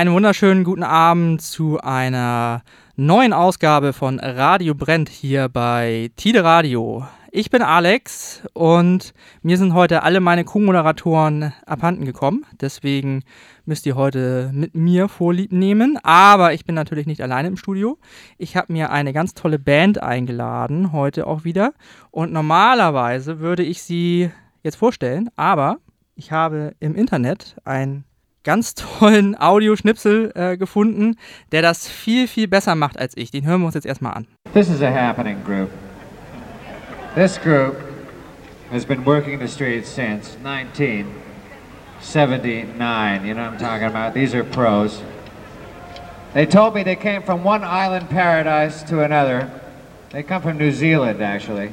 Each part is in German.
Einen wunderschönen guten Abend zu einer neuen Ausgabe von Radio Brennt hier bei Tide Radio. Ich bin Alex und mir sind heute alle meine Co-Moderatoren abhanden gekommen. Deswegen müsst ihr heute mit mir Vorlieb nehmen. Aber ich bin natürlich nicht alleine im Studio. Ich habe mir eine ganz tolle Band eingeladen, heute auch wieder. Und normalerweise würde ich sie jetzt vorstellen, aber ich habe im Internet ein ganz tollen Audioschnipsel äh, gefunden, der das viel, viel besser macht als ich. Den hören wir uns jetzt erstmal an. This is a happening group. This group has been working the streets since 1979. You know what I'm talking about? These are pros. They told me they came from one island paradise to another. They come from New Zealand, actually.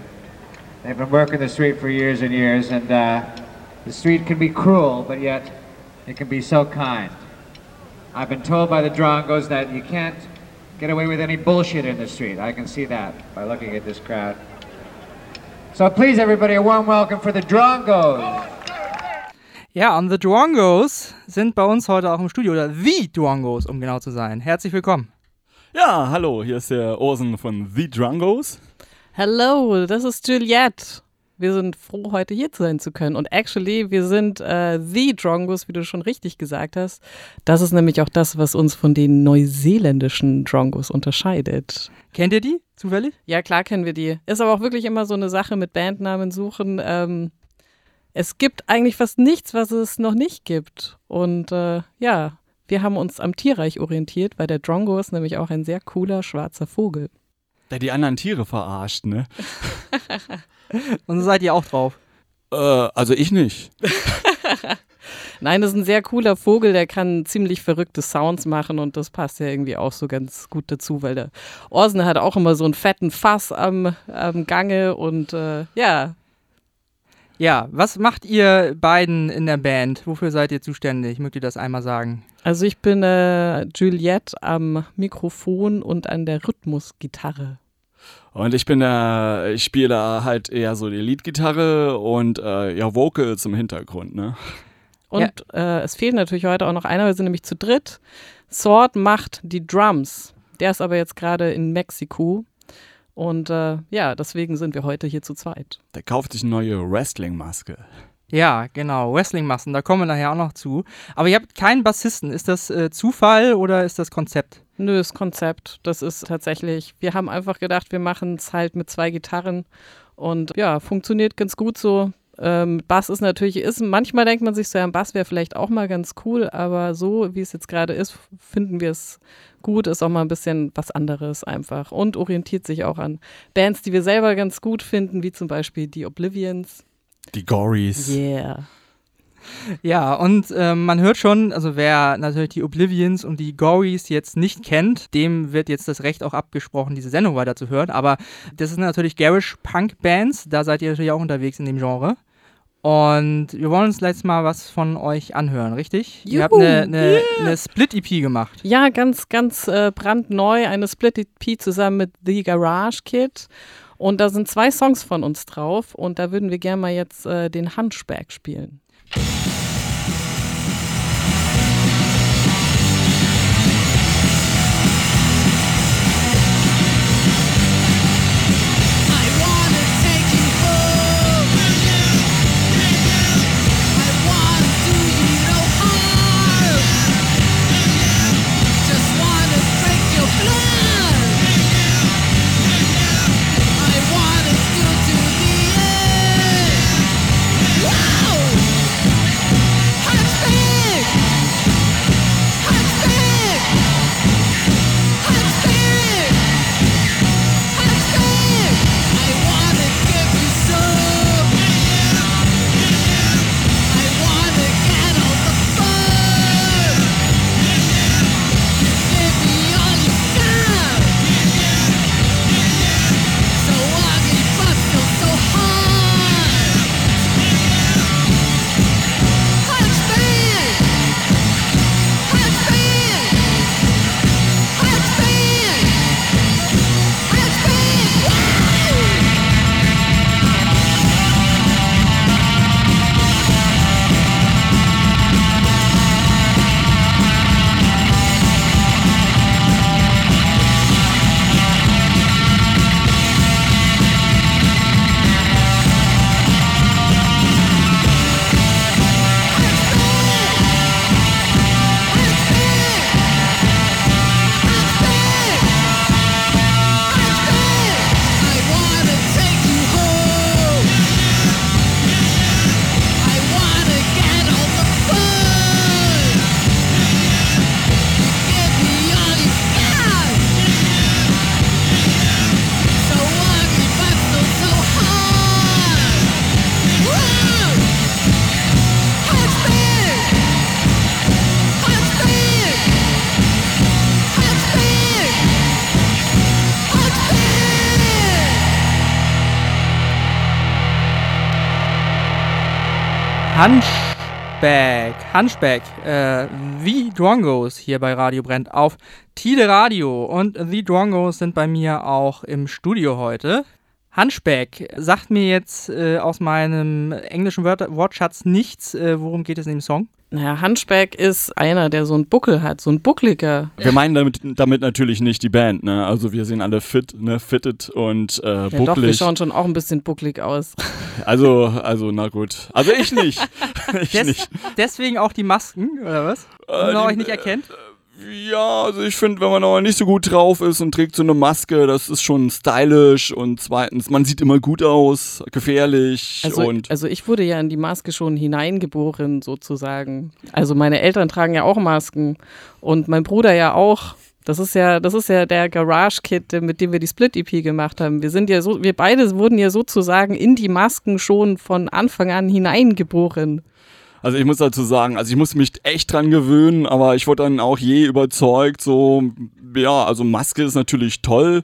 They've been working the street for years and years, and uh, the street can be cruel, but yet it can be so kind. I've been told by the Drongos that you can't get away with any bullshit in the street. I can see that by looking at this crowd. So please, everybody, a warm welcome for the Drongos. Ja, und The Drongos sind bei uns heute auch im Studio, oder The Drongos, um genau zu sein. Herzlich willkommen. Ja, hallo, hier ist der Orson von The Drungos. Hello, das ist Juliette. Wir sind froh, heute hier sein zu können. Und actually, wir sind äh, The Drongos, wie du schon richtig gesagt hast. Das ist nämlich auch das, was uns von den neuseeländischen Drongos unterscheidet. Kennt ihr die zufällig? Ja, klar kennen wir die. Ist aber auch wirklich immer so eine Sache mit Bandnamen suchen. Ähm, es gibt eigentlich fast nichts, was es noch nicht gibt. Und äh, ja, wir haben uns am Tierreich orientiert, weil der Drongo ist nämlich auch ein sehr cooler schwarzer Vogel. Der die anderen Tiere verarscht, ne? Und so seid ihr auch drauf. Äh, also ich nicht. Nein, das ist ein sehr cooler Vogel, der kann ziemlich verrückte Sounds machen und das passt ja irgendwie auch so ganz gut dazu, weil der Orson hat auch immer so einen fetten Fass am, am Gange und äh, ja. Ja, was macht ihr beiden in der Band? Wofür seid ihr zuständig? Mögt ihr das einmal sagen? Also ich bin äh, Juliette am Mikrofon und an der Rhythmusgitarre. Und ich bin da, ich spiele da halt eher so die Leadgitarre und äh, ja, Vocals im Hintergrund, ne? Und äh, es fehlt natürlich heute auch noch einer, wir sind nämlich zu dritt. Sword macht die Drums. Der ist aber jetzt gerade in Mexiko. Und äh, ja, deswegen sind wir heute hier zu zweit. Der kauft sich eine neue Wrestling-Maske. Ja, genau, Wrestling-Massen, da kommen wir nachher auch noch zu. Aber ihr habt keinen Bassisten. Ist das äh, Zufall oder ist das Konzept? Nö, das Konzept. Das ist tatsächlich, wir haben einfach gedacht, wir machen es halt mit zwei Gitarren. Und ja, funktioniert ganz gut so. Ähm, Bass ist natürlich, ist, manchmal denkt man sich so, ein Bass wäre vielleicht auch mal ganz cool, aber so wie es jetzt gerade ist, finden wir es gut, ist auch mal ein bisschen was anderes einfach und orientiert sich auch an Bands, die wir selber ganz gut finden, wie zum Beispiel die Oblivions. Die Gories. Yeah. Ja, und äh, man hört schon, also wer natürlich die Oblivions und die Gories jetzt nicht kennt, dem wird jetzt das Recht auch abgesprochen, diese Sendung weiterzuhören. Aber das sind natürlich Garish Punk Bands, da seid ihr natürlich auch unterwegs in dem Genre. Und wir wollen uns jetzt mal was von euch anhören, richtig? Juhu, ihr habt eine, eine, yeah. eine Split-EP gemacht. Ja, ganz, ganz äh, brandneu, eine Split-EP zusammen mit The Garage Kid. Und da sind zwei Songs von uns drauf und da würden wir gerne mal jetzt äh, den Hunchback spielen. Hunchback, Hunchback, äh, The Drongos hier bei Radio Brennt auf Tide Radio. Und The Drongos sind bei mir auch im Studio heute. Hunchback sagt mir jetzt äh, aus meinem englischen Wörter Wortschatz nichts. Äh, worum geht es in dem Song? Naja, Hunchback ist einer, der so einen Buckel hat, so ein buckliger. Wir meinen damit, damit natürlich nicht die Band, ne? Also wir sehen alle fit, ne? Fitted und äh, Ja, doch, wir bucklig. schauen schon auch ein bisschen bucklig aus. also, also, na gut. Also ich nicht. ich Des nicht. Deswegen auch die Masken, oder was? Wenn man die- euch nicht erkennt? Ja, also ich finde, wenn man aber nicht so gut drauf ist und trägt so eine Maske, das ist schon stylisch und zweitens, man sieht immer gut aus, gefährlich Also, und also ich wurde ja in die Maske schon hineingeboren, sozusagen. Also meine Eltern tragen ja auch Masken und mein Bruder ja auch. Das ist ja, das ist ja der Garage-Kit, mit dem wir die Split-EP gemacht haben. Wir sind ja so, wir beide wurden ja sozusagen in die Masken schon von Anfang an hineingeboren. Also ich muss dazu sagen, also ich muss mich echt dran gewöhnen, aber ich wurde dann auch je überzeugt, so, ja, also Maske ist natürlich toll.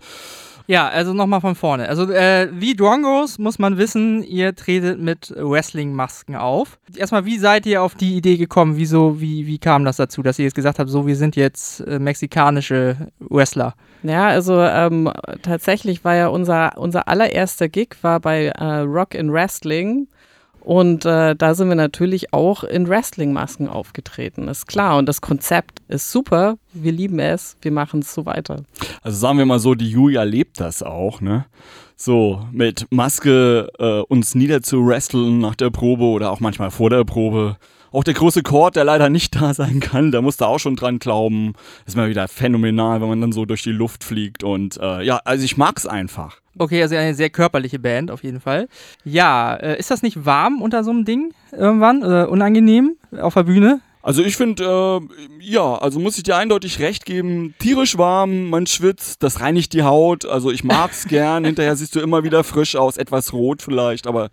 Ja, also nochmal von vorne. Also äh, wie Drongos muss man wissen, ihr tretet mit Wrestling-Masken auf. Erstmal, wie seid ihr auf die Idee gekommen? Wieso, wie, wie kam das dazu, dass ihr jetzt gesagt habt, so, wir sind jetzt äh, mexikanische Wrestler? Ja, also ähm, tatsächlich war ja unser, unser allererster Gig war bei äh, Rock in Wrestling. Und äh, da sind wir natürlich auch in Wrestling-Masken aufgetreten, ist klar. Und das Konzept ist super. Wir lieben es. Wir machen es so weiter. Also sagen wir mal so, die Julia lebt das auch, ne? So, mit Maske äh, uns niederzuwresteln nach der Probe oder auch manchmal vor der Probe. Auch der große Chord, der leider nicht da sein kann, der muss da auch schon dran glauben. Ist mal wieder phänomenal, wenn man dann so durch die Luft fliegt. Und äh, ja, also ich mag's einfach. Okay, also eine sehr körperliche Band auf jeden Fall. Ja, äh, ist das nicht warm unter so einem Ding irgendwann? Oder unangenehm auf der Bühne? Also ich finde, äh, ja, also muss ich dir eindeutig recht geben, tierisch warm, man schwitzt, das reinigt die Haut, also ich mag's gern, hinterher siehst du immer wieder frisch aus, etwas rot vielleicht, aber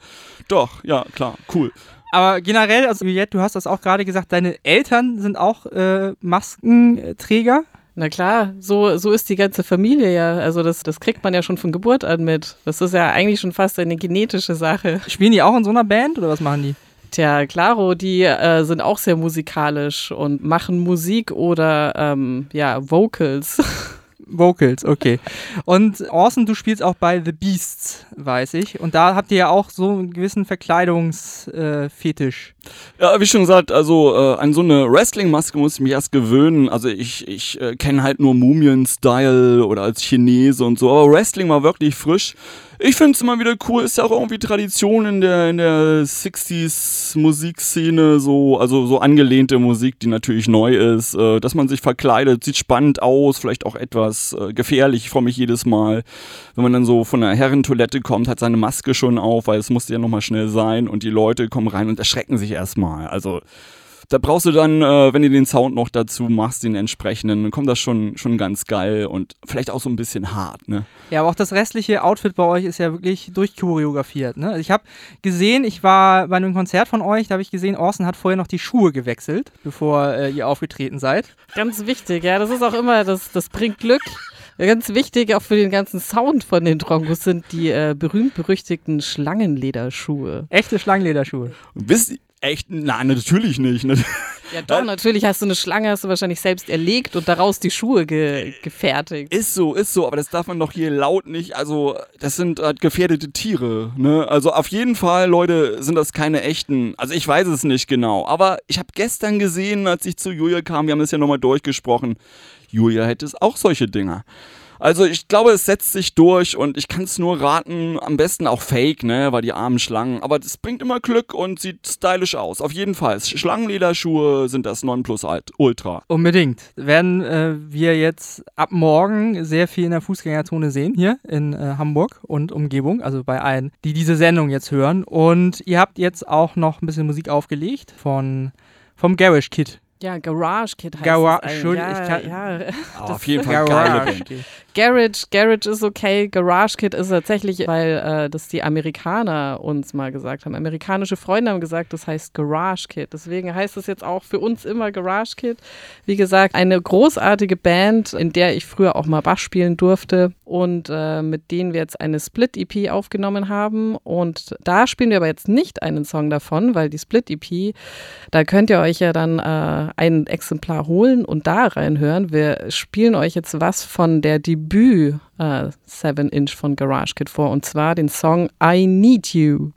doch, ja, klar, cool. Aber generell, also Juliette, du hast das auch gerade gesagt, deine Eltern sind auch äh, Maskenträger. Na klar, so, so ist die ganze Familie ja. Also das, das kriegt man ja schon von Geburt an mit. Das ist ja eigentlich schon fast eine genetische Sache. Spielen die auch in so einer Band oder was machen die? Tja, Claro, die äh, sind auch sehr musikalisch und machen Musik oder ähm, ja, Vocals. Vocals, okay. Und Orson, du spielst auch bei The Beasts, weiß ich. Und da habt ihr ja auch so einen gewissen Verkleidungsfetisch. Ja, wie schon gesagt, also äh, an so eine Wrestling-Maske muss ich mich erst gewöhnen. Also ich, ich äh, kenne halt nur Mumien-Style oder als Chinese und so, aber Wrestling war wirklich frisch. Ich finde es immer wieder cool, ist ja auch irgendwie Tradition in der, in der 60s Musikszene, so, also so angelehnte Musik, die natürlich neu ist, äh, dass man sich verkleidet, sieht spannend aus, vielleicht auch etwas äh, gefährlich, ich freue mich jedes Mal, wenn man dann so von der Herrentoilette kommt, hat seine Maske schon auf, weil es musste ja nochmal schnell sein und die Leute kommen rein und erschrecken sich erstmal. Also da brauchst du dann, äh, wenn du den Sound noch dazu machst, den entsprechenden, dann kommt das schon, schon ganz geil und vielleicht auch so ein bisschen hart, ne? Ja, aber auch das restliche Outfit bei euch ist ja wirklich durchchoreografiert. Ne? Also ich habe gesehen, ich war bei einem Konzert von euch, da habe ich gesehen, Orson hat vorher noch die Schuhe gewechselt, bevor äh, ihr aufgetreten seid. Ganz wichtig, ja. Das ist auch immer, das, das bringt Glück. Ganz wichtig auch für den ganzen Sound von den Drongos sind die äh, berühmt-berüchtigten Schlangenlederschuhe. Echte Schlangenlederschuhe. Wisst ihr, echt? Nein, natürlich nicht. Ja, doch, natürlich hast du eine Schlange, hast du wahrscheinlich selbst erlegt und daraus die Schuhe ge gefertigt. Ist so, ist so, aber das darf man doch hier laut nicht, also das sind äh, gefährdete Tiere, ne? Also auf jeden Fall, Leute, sind das keine echten, also ich weiß es nicht genau, aber ich habe gestern gesehen, als ich zu Julia kam, wir haben das ja nochmal durchgesprochen, Julia hätte es auch solche Dinger. Also ich glaube, es setzt sich durch und ich kann es nur raten, am besten auch Fake, ne, weil die armen Schlangen, aber das bringt immer Glück und sieht stylisch aus. Auf jeden Fall. Schlangenlederschuhe sind das Nonplusultra. Unbedingt. Werden äh, wir jetzt ab morgen sehr viel in der Fußgängerzone sehen, hier in äh, Hamburg und Umgebung, also bei allen, die diese Sendung jetzt hören. Und ihr habt jetzt auch noch ein bisschen Musik aufgelegt von, vom Garage Kid. Ja, Garage Kid heißt Gara- es. Entschuldigung, ja, ich kann- ja. Aber auf jeden Fall. Kid. Garage, Garage ist okay. Garage Kid ist tatsächlich, weil äh, das die Amerikaner uns mal gesagt haben. Amerikanische Freunde haben gesagt, das heißt Garage Kid. Deswegen heißt es jetzt auch für uns immer Garage Kid. Wie gesagt, eine großartige Band, in der ich früher auch mal Bass spielen durfte. und äh, mit denen wir jetzt eine Split-EP aufgenommen haben. Und da spielen wir aber jetzt nicht einen Song davon, weil die Split-EP, da könnt ihr euch ja dann äh, ein Exemplar holen und da reinhören. Wir spielen euch jetzt was von der Debüt äh, 7 Inch von Garage Kid vor und zwar den Song I Need You.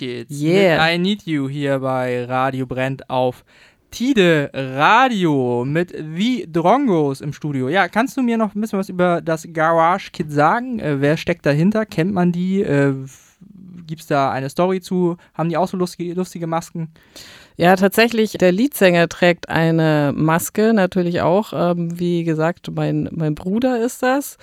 Kids. Yeah. I Need You hier bei Radio Brennt auf Tide Radio mit The Drongos im Studio. Ja, kannst du mir noch ein bisschen was über das Garage Kid sagen? Äh, wer steckt dahinter? Kennt man die? Äh, Gibt es da eine Story zu? Haben die auch so lustige, lustige Masken? Ja, tatsächlich, der Leadsänger trägt eine Maske, natürlich auch. Ähm, wie gesagt, mein, mein Bruder ist das.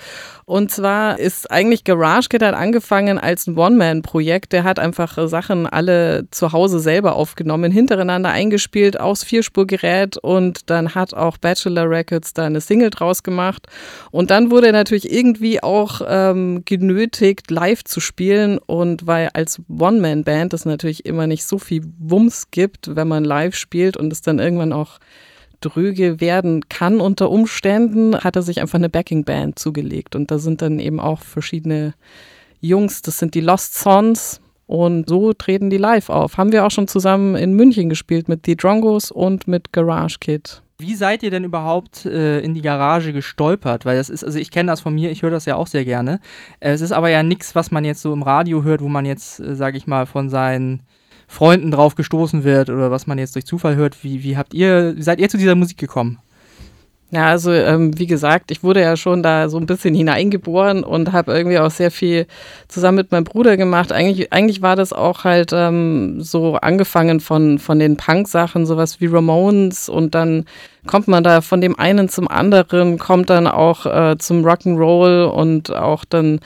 Und zwar ist eigentlich Garage Kid hat angefangen als ein One-Man-Projekt. Der hat einfach äh, Sachen alle zu Hause selber aufgenommen, hintereinander eingespielt aufs Vierspurgerät und dann hat auch Bachelor Records da eine Single draus gemacht. Und dann wurde er natürlich irgendwie auch ähm, genötigt, live zu spielen. Und weil als One-Man-Band es natürlich immer nicht so viel Wumms gibt, wenn man live spielt und es dann irgendwann auch dröge werden kann unter Umständen, hat er sich einfach eine Backing-Band zugelegt. Und da sind dann eben auch verschiedene Jungs, das sind die Lost Sons. Und so treten die live auf. Haben wir auch schon zusammen in München gespielt mit The Drongos und mit Garage Kid. Wie seid ihr denn überhaupt äh, in die Garage gestolpert? Weil das ist, also ich kenne das von mir, ich höre das ja auch sehr gerne. Äh, es ist aber ja nichts, was man jetzt so im Radio hört, wo man jetzt, äh, sage ich mal, von seinen Freunden drauf gestoßen wird oder was man jetzt durch Zufall hört. Wie, wie habt ihr, seid ihr zu dieser Musik gekommen? Ja, also ähm, wie gesagt, ich wurde ja schon da so ein bisschen hineingeboren und habe irgendwie auch sehr viel zusammen mit meinem Bruder gemacht. Eigentlich, eigentlich war das auch halt ähm, so angefangen von, von den Punk-Sachen, sowas wie Ramones und dann kommt man da von dem einen zum anderen, kommt dann auch äh, zum Rock'n'Roll und auch dann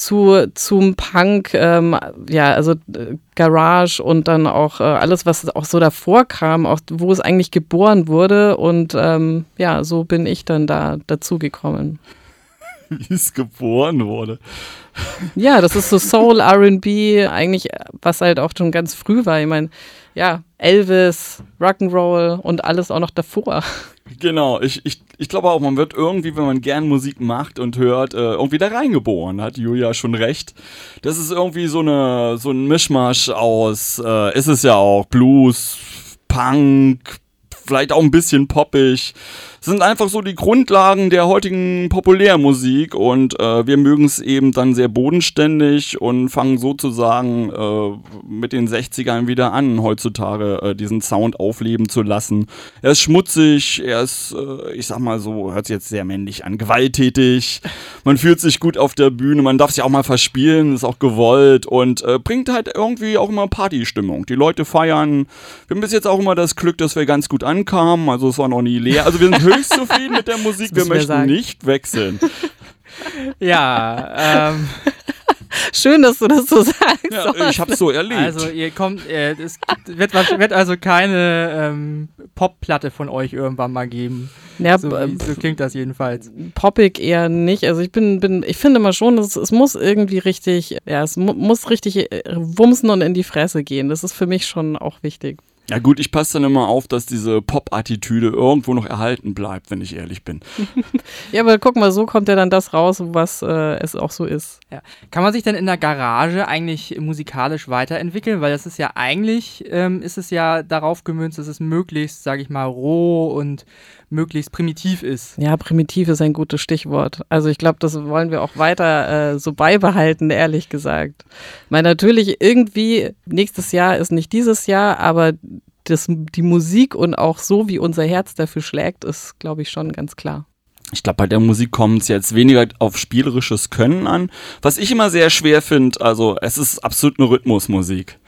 zu, zum Punk, ähm, ja, also äh, Garage und dann auch äh, alles, was auch so davor kam, auch wo es eigentlich geboren wurde. Und ähm, ja, so bin ich dann da dazugekommen. Wie es geboren wurde. Ja, das ist so Soul, RB, eigentlich, was halt auch schon ganz früh war. Ich meine, ja, Elvis, Rock'n'Roll und alles auch noch davor. Genau, ich, ich, ich glaube auch, man wird irgendwie, wenn man gern Musik macht und hört, äh, irgendwie da reingeboren, hat Julia schon recht. Das ist irgendwie so, eine, so ein Mischmasch aus, äh, ist es ja auch, Blues, Punk, vielleicht auch ein bisschen poppig. Das sind einfach so die Grundlagen der heutigen Populärmusik und äh, wir mögen es eben dann sehr bodenständig und fangen sozusagen äh, mit den 60ern wieder an, heutzutage äh, diesen Sound aufleben zu lassen. Er ist schmutzig, er ist, äh, ich sag mal so, hört sich jetzt sehr männlich an, gewalttätig. Man fühlt sich gut auf der Bühne, man darf sich auch mal verspielen, ist auch gewollt und äh, bringt halt irgendwie auch immer Partystimmung. Die Leute feiern. Wir haben bis jetzt auch immer das Glück, dass wir ganz gut ankamen, also es war noch nie leer. Also wir sind höchst zufrieden mit der Musik, wir wir möchten sagen. nicht wechseln. Ja, ähm, Schön, dass du das so sagst. Ja, ich hab's so erlebt. also ihr kommt, äh, es wird, wird also keine ähm, Popplatte von euch irgendwann mal geben. Ja, So, wie, so klingt das jedenfalls. poppig eher nicht. Also ich bin, bin ich finde mal schon, es, es muss irgendwie richtig, ja, es mu muss richtig äh, wumsen und in die Fresse gehen. Das ist für mich schon auch wichtig. Ja gut, ich passe dann immer auf, dass diese Pop-Attitüde irgendwo noch erhalten bleibt, wenn ich ehrlich bin. Ja, aber guck mal, so kommt ja dann das raus, was äh, es auch so ist. Kann man sich denn in der Garage eigentlich musikalisch weiterentwickeln? Weil das ist ja eigentlich, ähm, ist es ja darauf gemünzt, dass es möglichst, sage ich mal, roh und möglichst primitiv ist. Ja, primitiv ist ein gutes Stichwort. Also ich glaube, das wollen wir auch weiter äh, so beibehalten, ehrlich gesagt. Ich meine, natürlich irgendwie, nächstes Jahr ist nicht dieses Jahr, aber das, die Musik und auch so, wie unser Herz dafür schlägt, ist, glaube ich, schon ganz klar. Ich glaube, bei der Musik kommt es jetzt weniger auf spielerisches Können an. Was ich immer sehr schwer finde, also es ist absolut eine Rhythmusmusik.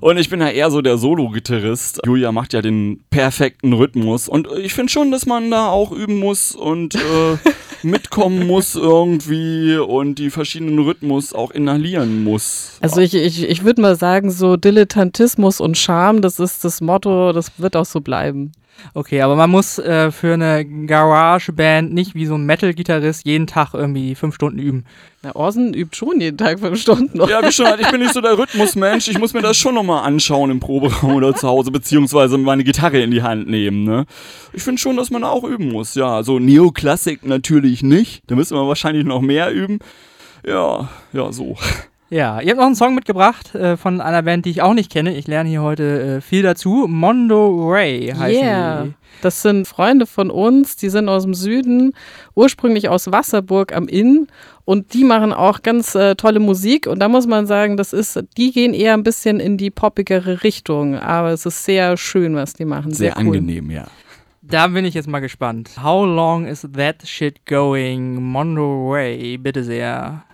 Und ich bin ja eher so der Solo-Gitarrist. Julia macht ja den perfekten Rhythmus. Und ich finde schon, dass man da auch üben muss und äh, mitkommen muss irgendwie und die verschiedenen Rhythmus auch inhalieren muss. Also ich, ich, ich würde mal sagen, so Dilettantismus und Charme, das ist das Motto, das wird auch so bleiben. Okay, aber man muss äh, für eine Garage-Band nicht wie so ein Metal-Gitarrist jeden Tag irgendwie fünf Stunden üben. Na, Orson übt schon jeden Tag fünf Stunden. Ja, wie schon, halt, ich bin nicht so der Rhythmusmensch. Ich muss mir das schon nochmal anschauen im Proberaum oder zu Hause, beziehungsweise meine Gitarre in die Hand nehmen. Ne? Ich finde schon, dass man auch üben muss. Ja, also Neoklassik natürlich nicht. Da müssen wir wahrscheinlich noch mehr üben. Ja, ja, so. Ja, ihr habt noch einen Song mitgebracht äh, von einer Band, die ich auch nicht kenne. Ich lerne hier heute äh, viel dazu. Mondo Ray heißen Yeah. die. Das sind Freunde von uns, die sind aus dem Süden, ursprünglich aus Wasserburg am Inn und die machen auch ganz äh, tolle Musik und da muss man sagen, das ist, die gehen eher ein bisschen in die poppigere Richtung, aber es ist sehr schön, was die machen. Sehr, Sehr, cool. angenehm, ja. Da bin ich jetzt mal gespannt. How long is that shit going? Mondo Ray, bitte sehr.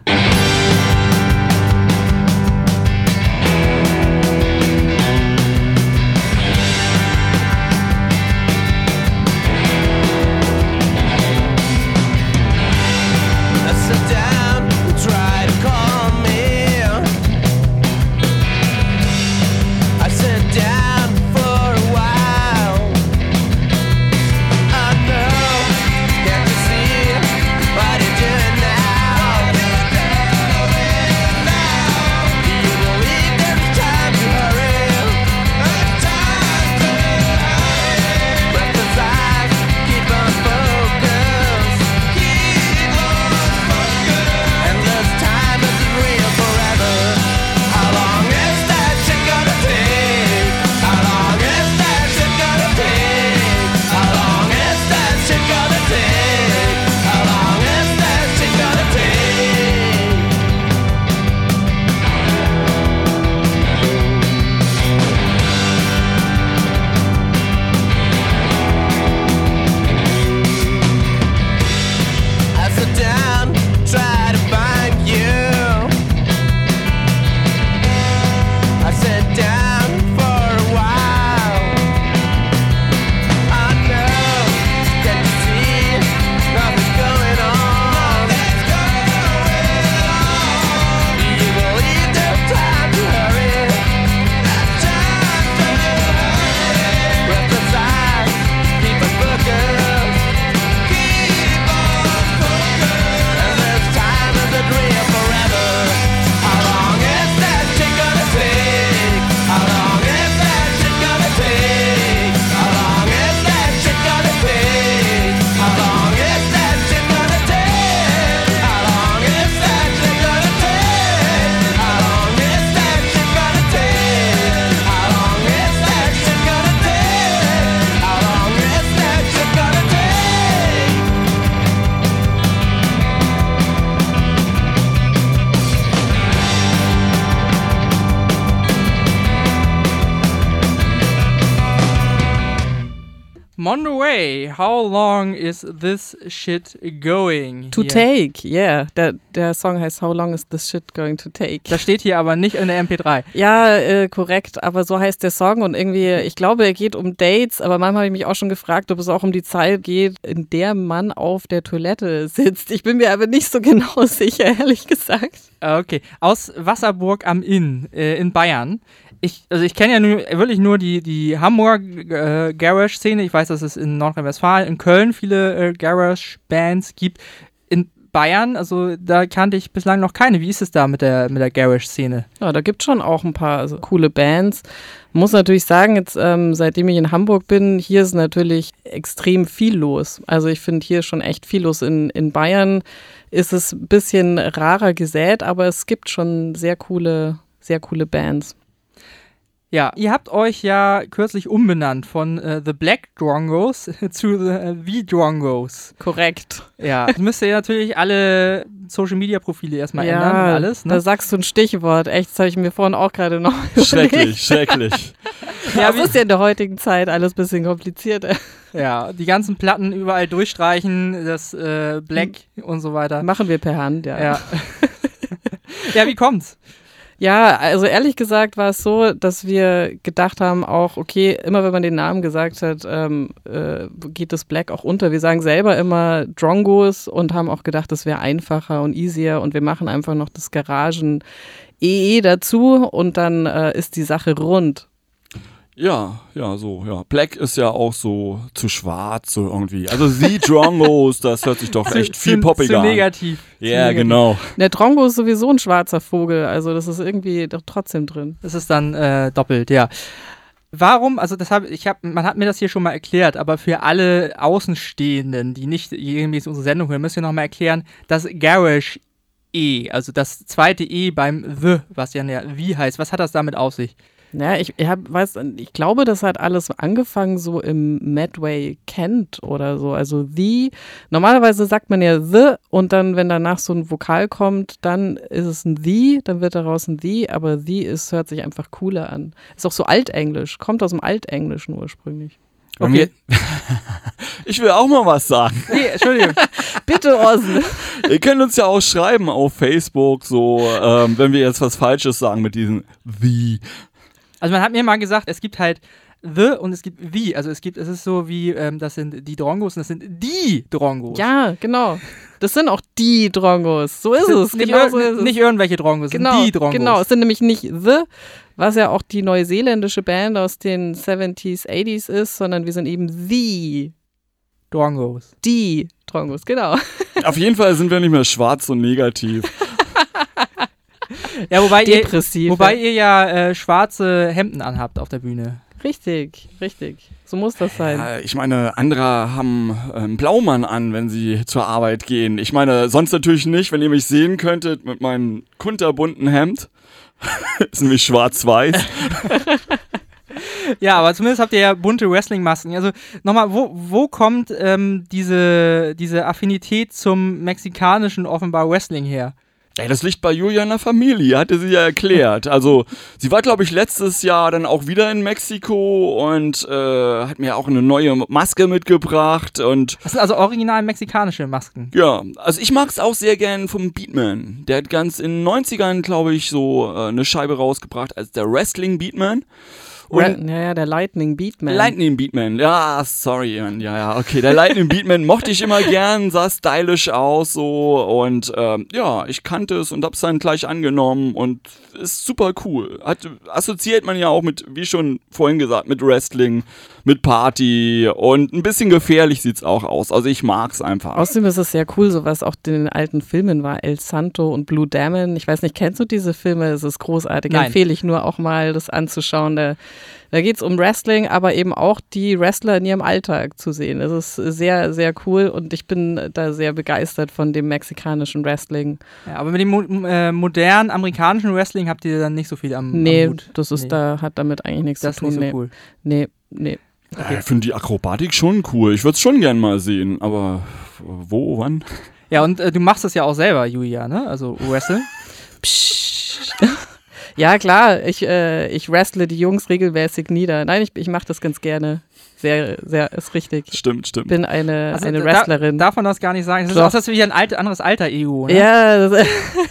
How long is this shit going? To Hier. take, yeah. Der, der Song heißt How long is this shit going to take? Das steht hier aber nicht in der MP3. Ja, äh, korrekt, aber so heißt der Song und irgendwie, ich glaube, er geht um Dates, aber manchmal habe ich mich auch schon gefragt, ob es auch um die Zeit geht, in der man auf der Toilette sitzt. Ich bin mir aber nicht so genau sicher, ehrlich gesagt. Okay, aus Wasserburg am Inn äh, in Bayern. Ich, also ich kenne ja nur, wirklich nur die, die Hamburger äh, Garage-Szene. Ich weiß, dass es in Nordrhein-Westfalen, in Köln viele äh, Garage-Bands gibt. In Bayern, also da kannte ich bislang noch keine. Wie ist es da mit der, mit der Garage-Szene? Ja, da gibt es schon auch ein paar also, coole Bands. Muss natürlich sagen, jetzt ähm, seitdem ich in Hamburg bin, hier ist natürlich extrem viel los. Also ich finde hier schon echt viel los. In, in Bayern ist es ein bisschen rarer gesät, aber es gibt schon sehr coole, sehr coole Bands. Ja, ihr habt euch ja kürzlich umbenannt von äh, The Black Drongos zu The, äh, The Drongos. Korrekt. Ja, das müsst ihr natürlich alle Social-Media-Profile erstmal ändern und alles. da Ne? sagst du ein Stichwort. Echt, das habe ich mir vorhin auch gerade noch Schrecklich, schrecklich. Ja, Ja, das ist ja in der heutigen Zeit alles ein bisschen komplizierter. Ja, die ganzen Platten überall durchstreichen, das äh, Black und so weiter. Machen wir per Hand, ja. Ja. ja, wie kommt's? Ja, also ehrlich gesagt war es so, dass wir gedacht haben, auch, okay, immer wenn man den Namen gesagt hat, ähm, äh, geht das Black auch unter. Wir sagen selber immer Drongos und haben auch gedacht, das wäre einfacher und easier und wir machen einfach noch das Garagen EE dazu und dann äh, ist die Sache rund. Ja, ja, so, ja. Black ist ja auch so zu schwarz, so irgendwie. Also The Drongos, das hört sich doch echt viel zu, poppiger zu an. negativ. zu Ja, negativ. genau. Der Drongo ist sowieso ein schwarzer Vogel, also das ist irgendwie doch trotzdem drin. Das ist dann äh, doppelt, ja. Warum, also das hab, ich hab, man hat mir das hier schon mal erklärt, aber für alle Außenstehenden, die nicht irgendwie unsere Sendung hören, müssen wir nochmal erklären, dass Garage E, also das zweite E beim The, was ja ja wie heißt, was hat das damit auf sich? Ja, ich, ich, hab, weiß, ich glaube, das hat alles angefangen so im Medway Kent oder so. Also the. Normalerweise sagt man ja the und dann, wenn danach so ein Vokal kommt, dann ist es ein the, dann wird daraus ein the, aber the ist, hört sich einfach cooler an. Ist auch so altenglisch, kommt aus dem Altenglischen ursprünglich. Mir- Ich will auch mal was sagen. Nee, Entschuldigung. Bitte, Orsen. Ihr könnt uns ja auch schreiben auf Facebook, so, ähm, wenn wir jetzt was Falsches sagen mit diesem The. Also man hat mir mal gesagt, es gibt halt The und es gibt The. Also es gibt, es ist so wie, ähm, das sind die Drongos und das sind die Drongos. Ja, genau. Das sind auch die Drongos. So ist Es. Nicht, Genau ir so ist es. nicht irgendwelche Drongos, es genau, sind die Drongos. Genau, es sind nämlich nicht The, was ja auch die neuseeländische Band aus den 70s, 80s ist, sondern wir sind eben The, Drongos. die Drongos, genau. Auf jeden Fall sind wir nicht mehr schwarz und negativ. Ja, wobei ihr, Depressiv. wobei ihr ja äh, schwarze Hemden anhabt auf der Bühne. richtig, richtig. So muss das sein. Ja, ich meine, andere haben ähm, Blaumann an, wenn sie zur Arbeit gehen. Ich meine, sonst natürlich nicht, wenn ihr mich sehen könntet mit meinem kunterbunten Hemd. ist nämlich schwarz-weiß. Ja, aber zumindest habt ihr ja bunte Wrestling-Masken. Also nochmal, wo, wo kommt ähm, diese, diese Affinität zum mexikanischen offenbar Wrestling her? Ey, das liegt bei Julia in der Familie, hatte sie ja erklärt. Also, sie war, glaube ich, letztes Jahr dann auch wieder in Mexiko und äh, hat mir auch eine neue Maske mitgebracht und Das sind also original mexikanische Masken. ja, also ich mag es auch sehr gern vom Beatman. Der hat ganz in den 90ern, glaube ich, so äh, eine Scheibe rausgebracht als der Wrestling Beatman. Und ja, ja, der Lightning Beatman. Lightning Beatman, ja, sorry, Mann. ja, ja, okay. Der Lightning Beatman mochte ich immer gern, sah stylisch aus so und ähm, ja, ich kannte es und hab's dann gleich angenommen und ist super cool. Hat, assoziiert man ja auch mit, wie schon vorhin gesagt, mit Wrestling, mit Party und ein bisschen gefährlich sieht's auch aus. Also ich mag's einfach. Außerdem ist es sehr cool, so was auch in den alten Filmen war. El Santo und Blue Damon. Ich weiß nicht, kennst du diese Filme? Es ist großartig. Nein. Empfehle ich nur auch mal, das anzuschauen. Da, da geht es um Wrestling, aber eben auch die Wrestler in ihrem Alltag zu sehen. Es ist sehr, sehr cool und ich bin da sehr begeistert von dem mexikanischen Wrestling. Ja, aber mit dem mo äh, modernen amerikanischen Wrestling habt ihr dann nicht so viel am, nee, am Hut. das ist Nee. da, hat damit eigentlich nichts Das ist zu tun. nicht so nee. cool. nee, nee. Ja, ich finde die Akrobatik schon cool. Ich würde es schon gern mal sehen, aber wo, wann? Ja, und äh, du machst das ja auch selber, Julia, ne? Also Wrestling. Ja, klar, ich, äh, ich wrestle die Jungs regelmäßig nieder. Nein, ich, ich mache das ganz gerne. Sehr, sehr, ist richtig. Stimmt, stimmt. bin eine, Also, eine da- Wrestlerin. Darf man das gar nicht sagen? Das ist auch das wie ein alt, anderes Alter EU. Ne? Ja, das,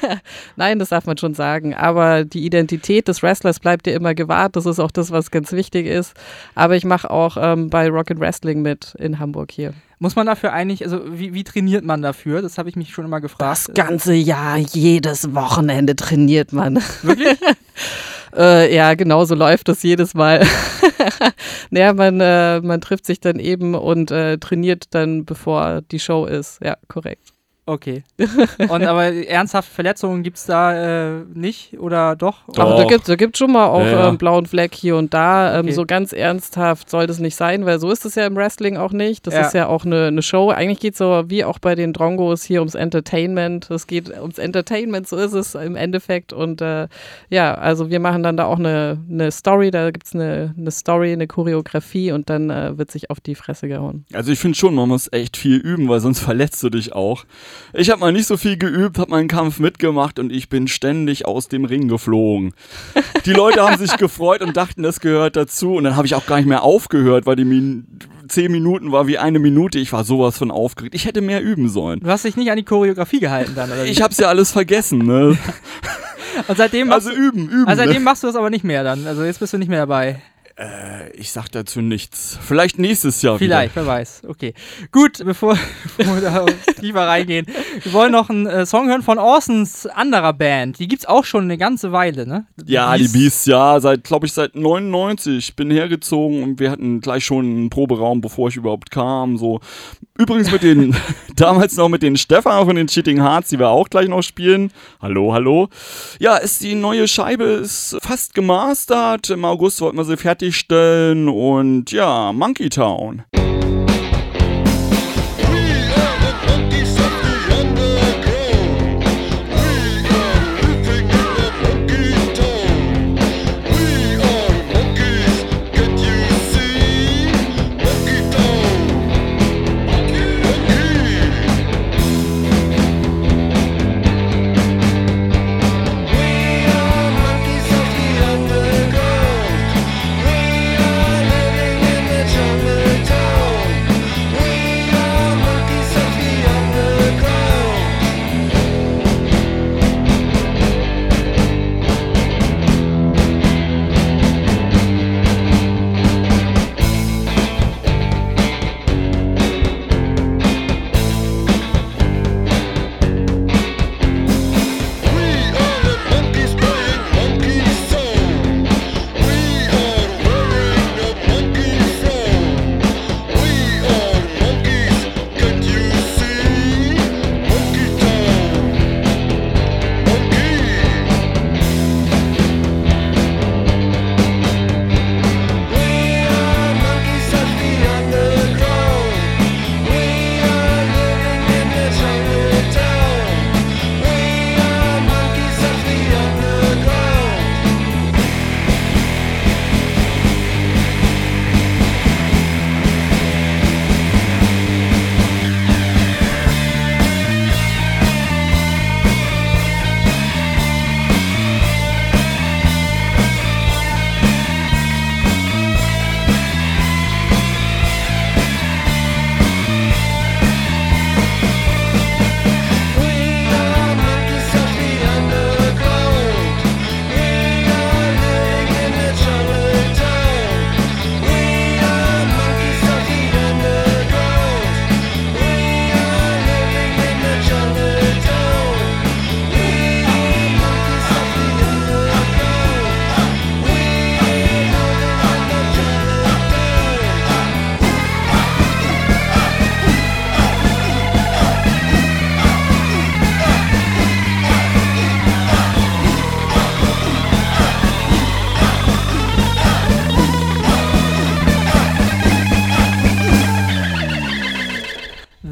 nein, das darf man schon sagen. Aber die Identität des Wrestlers bleibt dir immer gewahrt. Das ist auch das, was ganz wichtig ist. Aber ich mache auch ähm, bei Rocket Wrestling mit in Hamburg hier. Muss man dafür eigentlich, also wie, wie trainiert man dafür? Das habe ich mich schon immer gefragt. Das ganze Jahr, jedes Wochenende trainiert man. Wirklich? Äh, ja, genau so läuft das jedes Mal. naja, man, äh, man trifft sich dann eben und äh, trainiert dann, bevor die Show ist. Ja, korrekt. Okay. Und aber ernsthafte Verletzungen gibt es da äh, nicht oder doch? Doch. Aber da gibt es da gibt's schon mal auch Ja, ja. ähm, blauen Fleck hier und da. Ähm, Okay. So ganz ernsthaft soll das nicht sein, weil so ist es ja im Wrestling auch nicht. Das Ja. ist ja auch eine, eine Show. Eigentlich geht es so wie auch bei den Drongos hier ums Entertainment. Es geht ums Entertainment, so ist es im Endeffekt. Und äh, ja, also wir machen dann da auch eine, eine Story. Da gibt es eine, eine Story, eine Choreografie und dann äh, wird sich auf die Fresse gehauen. Also ich finde schon, man muss echt viel üben, weil sonst verletzt du dich auch. Ich habe mal nicht so viel geübt, habe meinen Kampf mitgemacht und ich bin ständig aus dem Ring geflogen. Die Leute haben sich gefreut und dachten, das gehört dazu. Und dann habe ich auch gar nicht mehr aufgehört, weil die Min zehn Minuten war wie eine Minute. Ich war sowas von aufgeregt. Ich hätte mehr üben sollen. Du hast dich nicht an die Choreografie gehalten dann, oder? wie? Ich hab's ja alles vergessen, ne? Und seitdem machst, Also üben, üben. also seitdem ne? machst du das aber nicht mehr dann. Also jetzt bist du nicht mehr dabei. Ich sag dazu nichts. Vielleicht nächstes Jahr Vielleicht, wer weiß. Okay. Gut, bevor, bevor wir da tiefer reingehen. Wir wollen noch einen äh, Song hören von Orsons anderer Band. Die gibt's auch schon eine ganze Weile, ne? wieder. Ja, die Beasts, ja, seit, glaube ich, seit 99. Ich bin hergezogen und wir hatten gleich schon einen Proberaum, bevor ich überhaupt kam. So. Übrigens mit den, damals noch mit den Stefan von den Cheating Hearts, die wir auch gleich noch spielen. Hallo, hallo. Ja, ist die neue Scheibe ist fast gemastert. Im August wollten wir sie fertigstellen und ja, Monkey Town.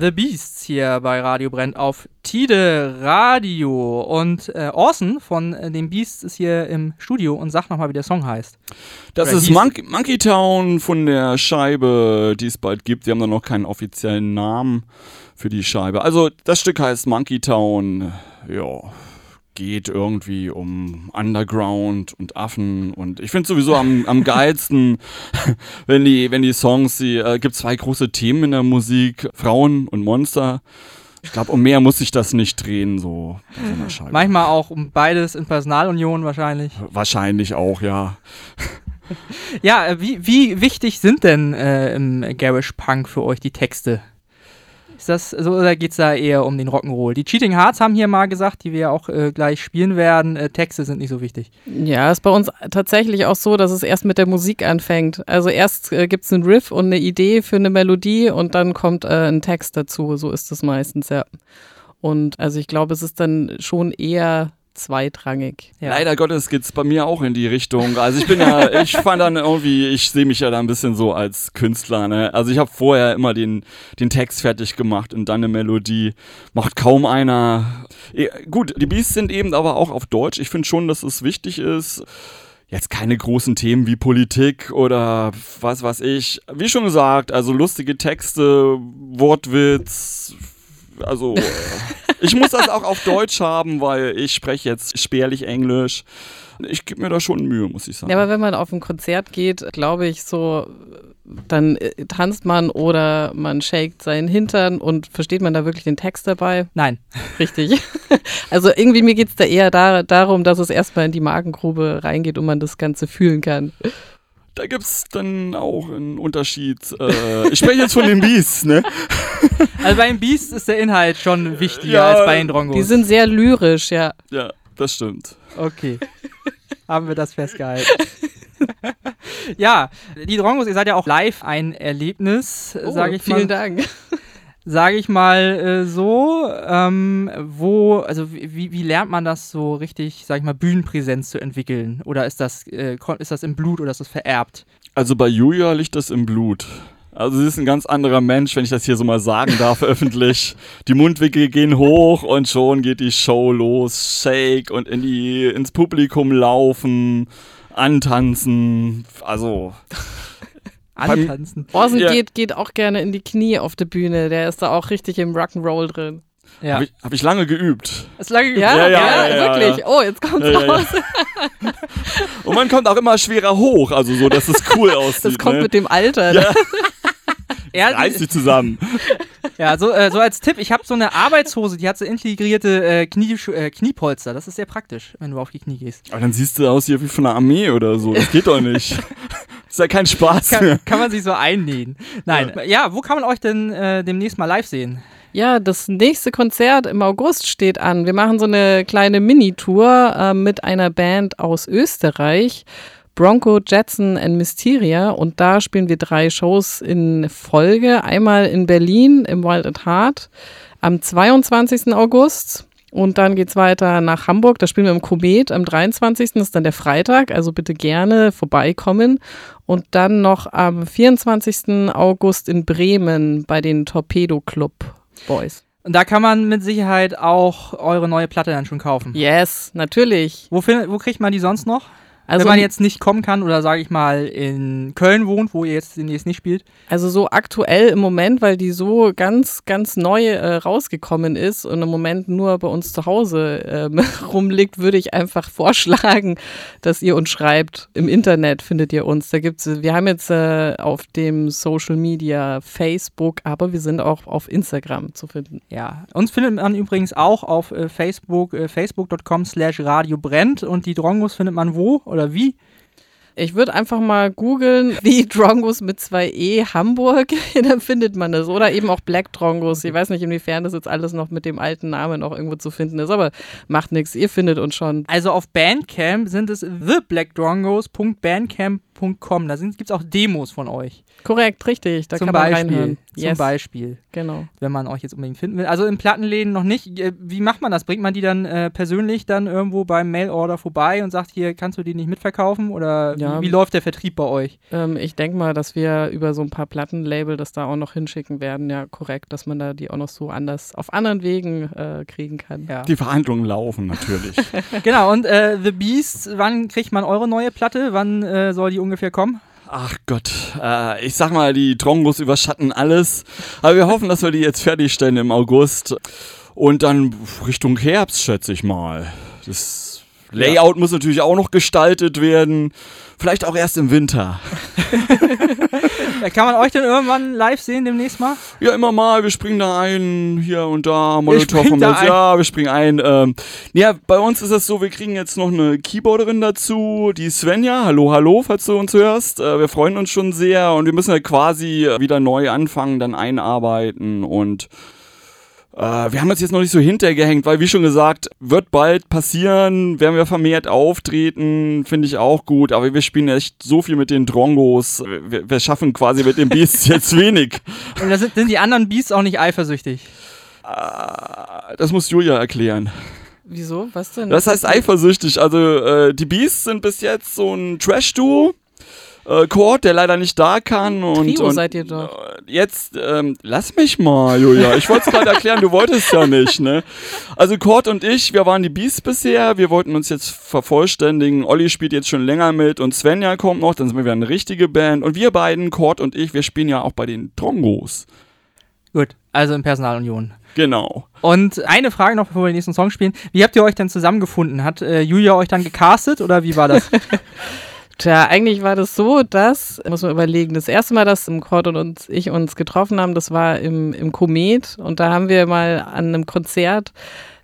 The Beasts hier bei Radio Brennt auf Tide Radio. Und äh, Orson von äh, den Beasts ist hier im Studio und sagt nochmal, wie der Song heißt. Das Oder ist hieß- Monkey, Town von der Scheibe, die es bald gibt. Die haben da noch keinen offiziellen Namen für die Scheibe. Also das Stück heißt Monkey Town. Ja, geht irgendwie um Underground und Affen und ich finde sowieso am, am geilsten, wenn die, wenn die Songs, die äh, gibt zwei große Themen in der Musik, Frauen und Monster. Ich glaube, um mehr muss sich das nicht drehen, so so. Manchmal auch um beides in Personalunion wahrscheinlich. Wahrscheinlich auch, ja. Ja, äh, wie, wie wichtig sind denn äh, im Garish Punk für euch die Texte? Ist das so oder geht es da eher um den Rock'n'Roll? Die Cheating Hearts haben hier mal gesagt, die wir ja auch äh, gleich spielen werden, äh, Texte sind nicht so wichtig. Ja, ist bei uns tatsächlich auch so, dass es erst mit der Musik anfängt. Also erst äh, gibt es einen Riff und eine Idee für eine Melodie und dann kommt äh, ein Text dazu. So ist es meistens, ja. Und also ich glaube, es ist dann schon eher zweitrangig. Ja. Leider Gottes geht's bei mir auch in die Richtung. Also ich bin ja, ich fand dann irgendwie, ich sehe mich ja da ein bisschen so als Künstler. Ne? Also ich habe vorher immer den, den Text fertig gemacht und dann eine Melodie. Macht kaum einer. Eh, Gut, die Beats sind eben aber auch auf Deutsch. Ich finde schon, dass es wichtig ist. Jetzt keine großen Themen wie Politik oder was weiß ich. Wie schon gesagt, also lustige Texte, Wortwitz. Also, äh, ich muss das auch auf Deutsch haben, weil ich spreche jetzt spärlich Englisch. Ich gebe mir da schon Mühe, muss ich sagen. Ja, aber wenn man auf ein Konzert geht, glaube ich, so, dann äh, tanzt man oder man shakt seinen Hintern und versteht man da wirklich den Text dabei? Nein. Richtig. Also irgendwie mir geht es da eher da, darum, dass es erstmal in die Magengrube reingeht und man das Ganze fühlen kann. Da gibt's dann auch einen Unterschied. Äh, ich spreche jetzt von den Beasts, ne? Also bei den Beasts ist der Inhalt schon wichtiger Ja, als bei den Drongos. Die sind sehr lyrisch, ja. Ja, das stimmt. Okay. Haben wir das festgehalten. ja, die Drongos, ihr seid ja auch live ein Erlebnis, Oh, sage ich vielen mal. Dank. Sage ich mal äh, so. Ähm, wo, also wie, wie lernt man das so richtig, sage ich mal, Bühnenpräsenz zu entwickeln? Oder ist das, äh, ist das im Blut oder ist das vererbt? Also bei Julia liegt das im Blut. Also sie ist ein ganz anderer Mensch, wenn ich das hier so mal sagen darf öffentlich. Die Mundwinkel gehen hoch und schon geht die Show los. Shake und in die, ins Publikum laufen, antanzen. Also Antanzen. Orson Ja. geht, geht auch gerne in die Knie auf der Bühne. Der ist da auch richtig im Rock'n'Roll drin. Ja. habe ich, hab ich lange geübt. Ist lange Ja, Ja, ja, ja, ja, ja, wirklich. ja. Oh, jetzt kommt's Ja, ja, ja. raus. Und man kommt auch immer schwerer hoch, also so, dass es cool aussieht. Das kommt ne? mit dem Alter. Ja. Ja, Reiß dich zusammen. Ja, so, äh, so als Tipp, ich habe so eine Arbeitshose, die hat so integrierte äh, Knie, äh, Kniepolster. Das ist sehr praktisch, wenn du auf die Knie gehst. Aber dann siehst du aus wie von der Armee oder so. Das geht doch nicht. ist ja kein Spaß mehr. Kann, kann man sich so einnähen. Nein. Ja, wo kann man euch denn äh, demnächst mal live sehen? Ja, das nächste Konzert im August steht an. Wir machen so eine kleine Mini-Tour äh, mit einer Band aus Österreich, Bronco, Jetson and Mysteria. Und da spielen wir drei Shows in Folge. Einmal in Berlin im Wild at Heart am 22. August. Und dann geht's weiter nach Hamburg. Da spielen wir im Komet am 23. Das ist dann der Freitag. Also bitte gerne vorbeikommen. Und dann noch am 24. August in Bremen bei den Torpedo Club Boys. Und da kann man mit Sicherheit auch eure neue Platte dann schon kaufen. Yes, natürlich. Wo, find, wo kriegt man die sonst noch? Also, Wenn man jetzt nicht kommen kann oder sage ich mal in Köln wohnt, wo ihr jetzt demnächst nicht spielt. also so aktuell im Moment, weil die so ganz, ganz neu äh, rausgekommen ist und im Moment nur bei uns zu Hause ähm, rumliegt, würde ich einfach vorschlagen, dass ihr uns schreibt. Im Internet findet ihr uns. Da gibt's, wir haben jetzt äh, auf dem Social Media Facebook, aber wir sind auch auf Instagram zu finden. Ja, uns findet man übrigens auch auf äh, Facebook, äh, facebook.com slash Radio brennt und die Drongos findet man wo oder wie? Ich würde einfach mal googeln, wie Drongos mit zwei E Hamburg, dann findet man das. Oder eben auch Black Drongos. Ich weiß nicht, inwiefern das jetzt alles noch mit dem alten Namen noch irgendwo zu finden ist, aber macht nichts. Ihr findet uns schon. Also auf Bandcamp sind es theblackdrongos.bandcamp.com. Da gibt es auch Demos von euch. Korrekt, richtig. Da zum kann man Beispiel. reinhören. Zum Yes, Beispiel. genau. wenn man euch jetzt unbedingt finden will. Also in Plattenläden noch nicht. Äh, Wie macht man das? Bringt man die dann äh, persönlich dann irgendwo beim Mailorder vorbei und sagt, hier kannst du die nicht mitverkaufen? Oder Ja. wie, wie läuft der Vertrieb bei euch? Ähm, ich denke mal, dass wir über so ein paar Plattenlabel das da auch noch hinschicken werden. Ja, korrekt, dass man da die auch noch so anders auf anderen Wegen äh, kriegen kann. Ja. Die Verhandlungen laufen natürlich. genau, und äh, The Beast, wann kriegt man eure neue Platte? Wann äh, soll die ungefähr kommen? Ach Gott, äh, ich sag mal, die Drongos überschatten alles. Aber wir hoffen, dass wir die jetzt fertigstellen im August. Und dann Richtung Herbst, schätze ich mal. Das Layout muss natürlich auch noch gestaltet werden. Vielleicht auch erst im Winter. Ja, kann man euch denn irgendwann live sehen demnächst mal? Ja, immer mal, wir springen da ein, hier und da, Monitor vom da Netz. ein. Ja, wir springen ein. Ähm, ja, bei uns ist es so, wir kriegen jetzt noch eine Keyboarderin dazu, die Svenja. Hallo, hallo, falls du uns hörst. Äh, wir freuen uns schon sehr und wir müssen ja quasi wieder neu anfangen, dann einarbeiten und äh, wir haben uns jetzt noch nicht so hintergehängt, weil wie schon gesagt, wird bald passieren, werden wir vermehrt auftreten, finde ich auch gut, aber wir spielen echt so viel mit den Drongos. Wir, wir schaffen quasi mit den Beasts jetzt wenig. Und da sind, sind die anderen Beasts auch nicht eifersüchtig. Das muss Julia erklären. Wieso? Was denn? Das heißt eifersüchtig. Also äh, die Beasts sind bis jetzt so ein Trash-Duo. Äh, Cord, der leider nicht da kann. Und, Trio und seid ihr doch. äh, Jetzt, ähm, lass mich mal, Julia. Ich wollte es gerade erklären, du wolltest ja nicht, ne? Also Cord und ich, wir waren die Beasts bisher. Wir wollten uns jetzt vervollständigen. Olli spielt jetzt schon länger mit und Svenja kommt noch. Dann sind wir wieder eine richtige Band. Und wir beiden, Cord und ich, wir spielen ja auch bei den Drongos. Gut, also in Personalunion. Genau. Und eine Frage noch, bevor wir den nächsten Song spielen. Wie habt ihr euch denn zusammengefunden? Hat äh, Julia euch dann gecastet oder wie war das? Tja, eigentlich war das so, dass, muss man überlegen, das erste Mal, dass Cord und ich uns getroffen haben, das war im, im Komet. Und da haben wir mal an einem Konzert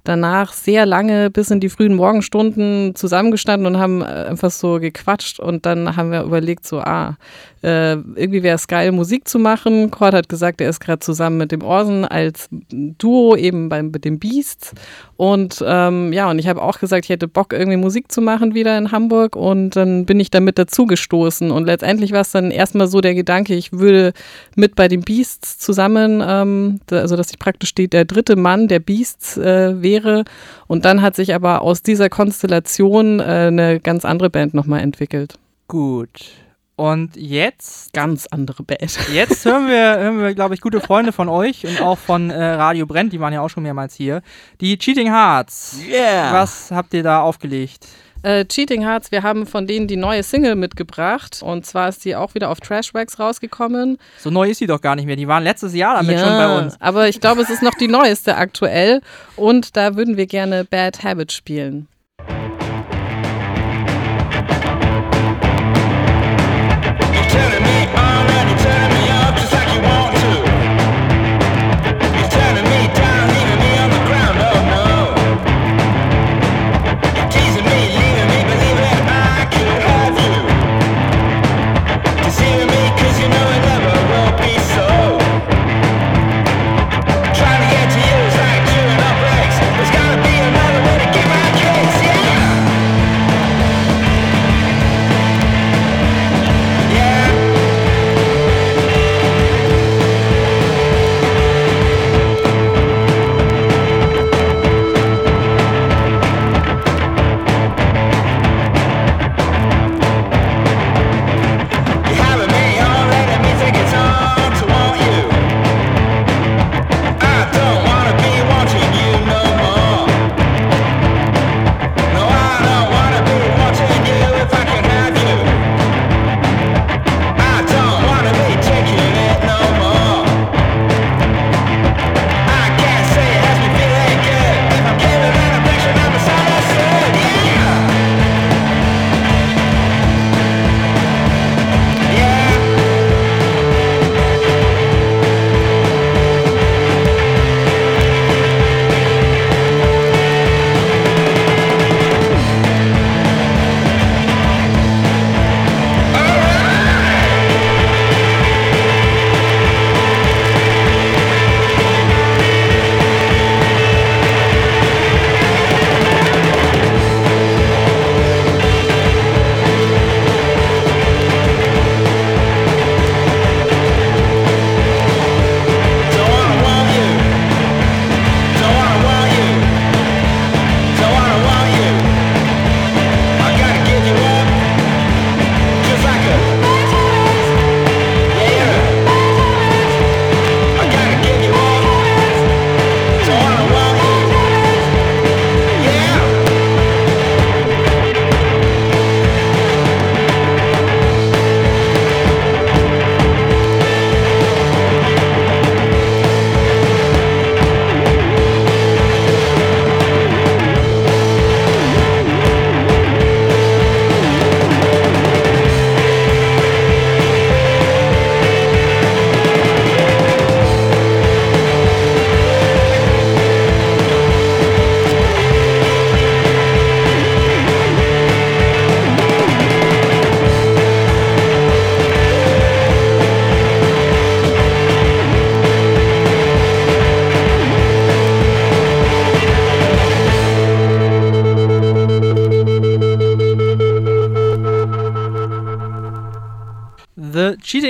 danach sehr lange bis in die frühen Morgenstunden zusammengestanden und haben äh, einfach so gequatscht und dann haben wir überlegt, so, ah, äh, irgendwie wäre es geil, Musik zu machen. Cord hat gesagt, er ist gerade zusammen mit dem Orson als Duo eben beim, mit dem Beasts. Und ähm, ja, und ich habe auch gesagt, ich hätte Bock, irgendwie Musik zu machen wieder in Hamburg. Und dann bin ich damit dazugestoßen. Und letztendlich war es dann erstmal so der Gedanke, ich würde mit bei den Beasts zusammen, ähm, also dass ich praktisch die, der dritte Mann der Beasts äh, wäre. Und dann hat sich aber aus dieser Konstellation äh, eine ganz andere Band nochmal entwickelt. Gut. Und jetzt, Ganz andere Band. jetzt hören wir, hören wir glaube ich, gute Freunde von euch und auch von äh, Radio Brent, die waren ja auch schon mehrmals hier. Die Cheating Hearts. Yeah. Was habt ihr da aufgelegt? Äh, Cheating Hearts, wir haben von denen die neue Single mitgebracht. Und zwar ist die auch wieder auf Trashwax rausgekommen. So neu ist sie doch gar nicht mehr. Die waren letztes Jahr damit schon bei uns. aber ich glaube, es ist noch die neueste aktuell. Und da würden wir gerne Bad Habit spielen.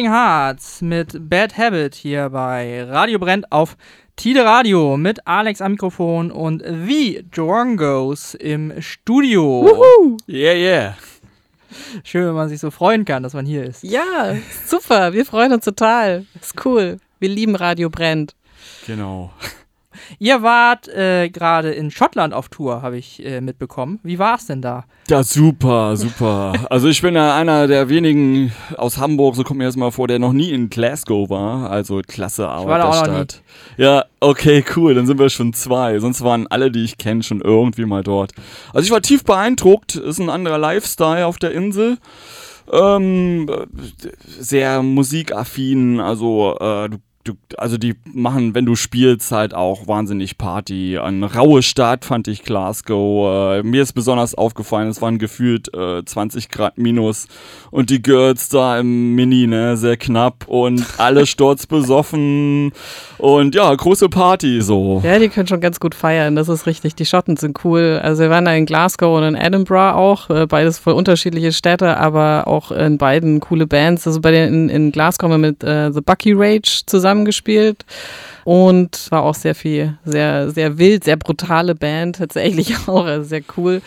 Hearts mit Bad Habit hier bei Radio Brennt auf Tide Radio mit Alex am Mikrofon und The Drongos im Studio. Yeah, yeah. Schön, wenn man sich so freuen kann, dass man hier ist. Ja, super. Wir freuen uns total. Ist cool. Wir lieben Radio Brennt. Genau. Ihr wart äh, gerade in Schottland auf Tour, habe ich äh, mitbekommen. Wie war es denn da? Ja, super, super. Also ich bin ja einer der wenigen aus Hamburg, so kommt mir das mal vor, der noch nie in Glasgow war. Also klasse war da auch noch Arbeiterstadt. Ja, okay, cool, dann sind wir schon zwei. Sonst waren alle, die ich kenne, schon irgendwie mal dort. Also ich war tief beeindruckt. Ist ein anderer Lifestyle auf der Insel. Ähm, äh, sehr musikaffin, also äh, du Du, also die machen, wenn du spielst, halt auch wahnsinnig Party. Eine raue Stadt fand ich Glasgow. Äh, mir ist besonders aufgefallen, es waren gefühlt äh, 20 Grad minus und die Girls da im Mini, ne, sehr knapp und alle sturzbesoffen und ja, große Party so. Ja, die können schon ganz gut feiern. Das ist richtig. Die Schotten sind cool. Also wir waren da in Glasgow und in Edinburgh auch. äh, Beides voll unterschiedliche Städte, aber auch in beiden coole Bands. Also bei den in, in Glasgow haben wir mit äh, The Bucky Rage zusammengespielt. Und war auch sehr viel, sehr, sehr wild, sehr brutale Band, tatsächlich auch, also sehr cool.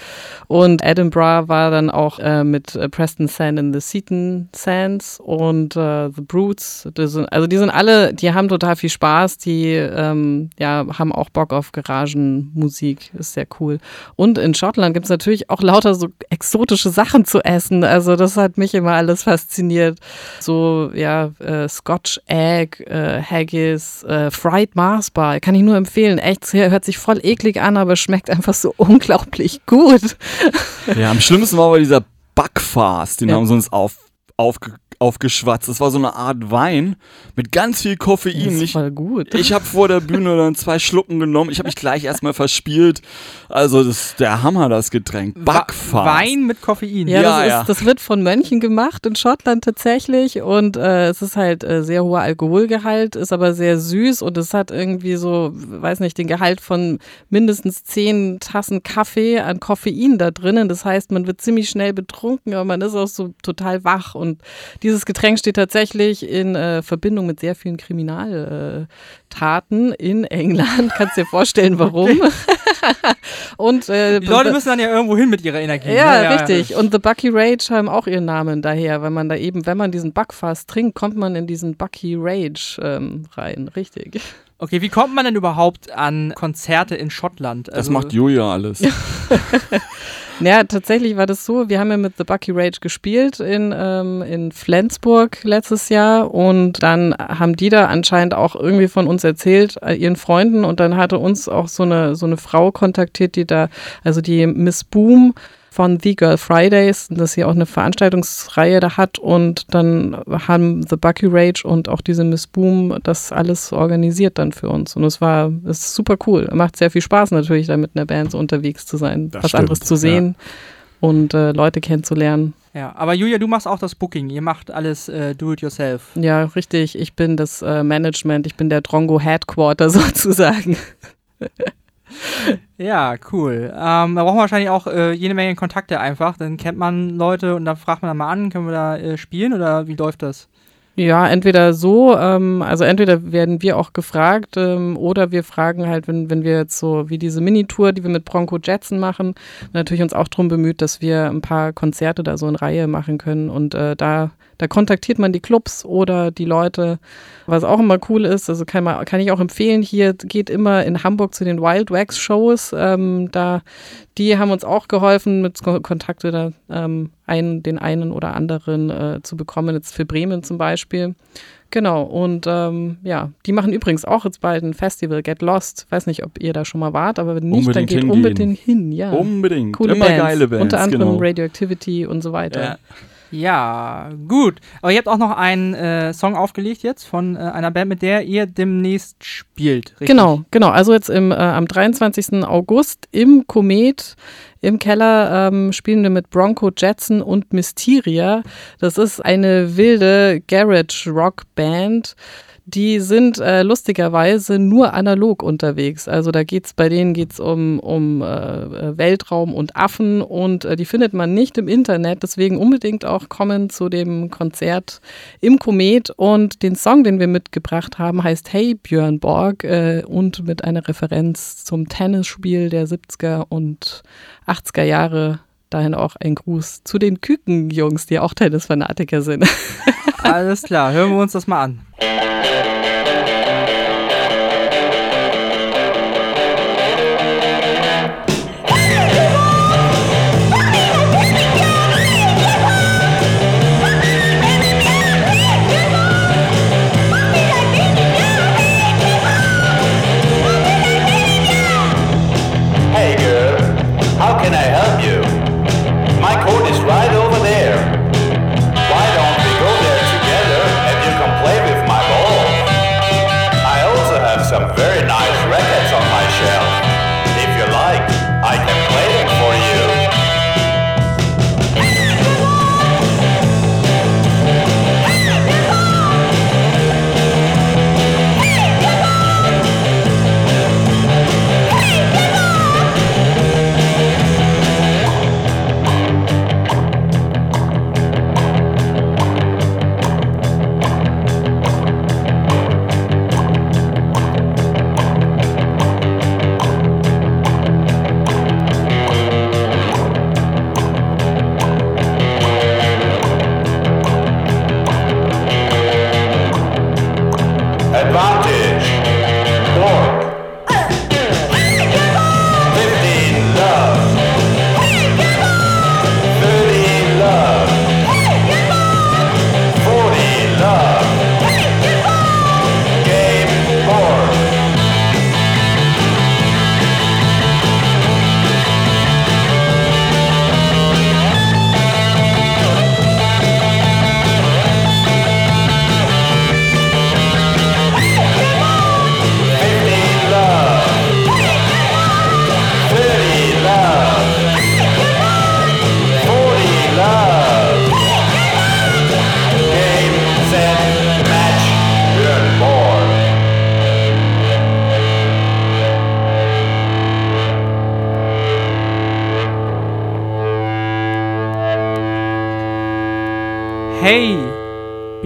Und Edinburgh war dann auch äh, mit äh, Preston Sand and the Seaton Sands und äh, The Brutes. Sind, also die sind alle, die haben total viel Spaß, die ähm, ja, haben auch Bock auf Garagenmusik, ist sehr cool. Und in Schottland gibt es natürlich auch lauter so exotische Sachen zu essen. Also das hat mich immer alles fasziniert. So, ja, äh, Scotch Egg, äh, Haggis, äh, Fried Mars Bar, kann ich nur empfehlen. Echt, hört sich voll eklig an, aber schmeckt einfach so unglaublich gut. Ja, am schlimmsten war aber dieser Backfast, den Ja. haben sie uns auf, aufge, aufgeschwatzt. Das war so eine Art Wein mit ganz viel Das Koffein. ist Ich, voll gut. ich habe vor der Bühne dann zwei Schlucken genommen. Ich habe mich gleich erstmal verspielt. Also das ist der Hammer, das Getränk. Backfast. Wein mit Koffein. Ja, Ja, das, ist, ja. das wird von Mönchen gemacht in Schottland tatsächlich und äh, es ist halt äh, sehr hoher Alkoholgehalt, ist aber sehr süß und es hat irgendwie so, weiß nicht, den Gehalt von mindestens zehn Tassen Kaffee an Koffein da drinnen. Das heißt, man wird ziemlich schnell betrunken, aber man ist auch so total wach und dieses Getränk steht tatsächlich in äh, Verbindung mit sehr vielen Kriminaltaten äh, in England. Kannst dir vorstellen, warum. und äh, Die Leute müssen dann ja irgendwo hin mit ihrer Energie. ja, ne? richtig. Und The Bucky Rage haben auch ihren Namen daher, weil man da eben, wenn man diesen Backfass trinkt, kommt man in diesen Bucky Rage ähm, rein. Richtig. Okay, wie kommt man denn überhaupt an Konzerte in Schottland? Das Also- macht Julia alles. Ja, tatsächlich war das so. Wir haben ja mit The Bucky Rage gespielt in, ähm, in Flensburg letztes Jahr und dann haben die da anscheinend auch irgendwie von uns erzählt, äh, ihren Freunden und dann hatte uns auch so eine, so eine Frau kontaktiert, die da, also die Miss Boom von The Girl Fridays, dass sie auch eine Veranstaltungsreihe da hat und dann haben The Bucky Rage und auch diese Miss Boom das alles organisiert dann für uns und es war, es ist super cool. Macht sehr viel Spaß natürlich, da mit einer Band so unterwegs zu sein, Das was stimmt, anderes zu sehen und äh, Leute kennenzulernen. Ja, aber Julia, du machst auch das Booking. Ihr macht alles äh, do-it-yourself. Ja, richtig. Ich bin das äh, Management, ich bin der Drongo Headquarter sozusagen. Ja, cool. Ähm, da braucht man wahrscheinlich auch äh, jede Menge Kontakte einfach. Dann kennt man Leute und dann fragt man dann mal an, können wir da äh, spielen oder wie läuft das? Ja, entweder so, ähm, also entweder werden wir auch gefragt ähm, oder wir fragen halt, wenn, wenn wir jetzt so wie diese Minitour, die wir mit Bronco Jetson machen, natürlich uns auch darum bemüht, dass wir ein paar Konzerte da so in Reihe machen können und äh, da, da kontaktiert man die Clubs oder die Leute, was auch immer cool ist, also kann, man, kann ich auch empfehlen, hier geht immer in Hamburg zu den Wild Wax Shows, ähm, da, die haben uns auch geholfen, mit Ko- Kontakte da ähm, einen, den einen oder anderen äh, zu bekommen, jetzt für Bremen zum Beispiel. Genau, und ähm, ja, die machen übrigens auch jetzt bald ein Festival, Get Lost. Weiß nicht, ob ihr da schon mal wart, aber wenn nicht, dann Unbedingt geht hingehen. unbedingt hin. Ja, Unbedingt. coole Immer Bands. geile Bands. Unter anderem genau. Radioactivity und so weiter. Ja. Ja, gut. Aber ihr habt auch noch einen äh, Song aufgelegt jetzt von äh, einer Band, mit der ihr demnächst spielt. Richtig? Genau, genau. Also jetzt im, äh, am 23. August im Komet im Keller ähm, spielen wir mit Bronco Jetson und Mysteria. Das ist eine wilde Garage Rock Band, die sind äh, lustigerweise nur analog unterwegs. Also da geht's bei denen geht's um, um äh, Weltraum und Affen und äh, die findet man nicht im Internet. Deswegen unbedingt auch kommen zu dem Konzert im Komet. Und den Song, den wir mitgebracht haben, heißt Hey Björn Borg äh, und mit einer Referenz zum Tennisspiel der 70er und 80er Jahre. Dahin auch ein Gruß zu den Küken-Jungs, die auch Tennisfanatiker sind. Alles klar, hören wir uns das mal an.